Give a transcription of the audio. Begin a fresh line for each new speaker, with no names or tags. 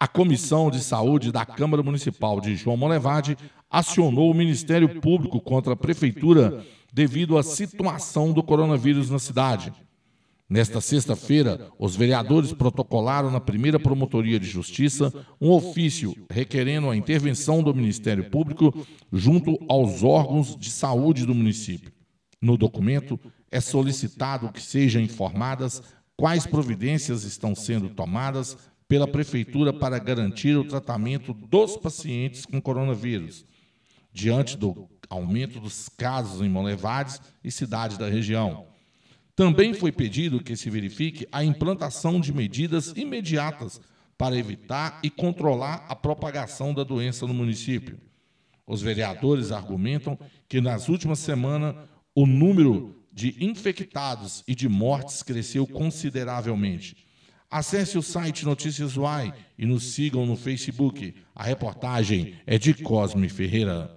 A Comissão de Saúde da Câmara Municipal de João Molevade acionou o Ministério Público contra a Prefeitura devido à situação do coronavírus na cidade. Nesta sexta-feira, os vereadores protocolaram na primeira Promotoria de Justiça um ofício requerendo a intervenção do Ministério Público junto aos órgãos de saúde do município. No documento, é solicitado que sejam informadas quais providências estão sendo tomadas pela Prefeitura para garantir o tratamento dos pacientes com coronavírus, diante do aumento dos casos em Monlevades e cidades da região também foi pedido que se verifique a implantação de medidas imediatas para evitar e controlar a propagação da doença no município. Os vereadores argumentam que nas últimas semanas o número de infectados e de mortes cresceu consideravelmente. Acesse o site Notícias UAI e nos sigam no Facebook. A reportagem é de Cosme Ferreira.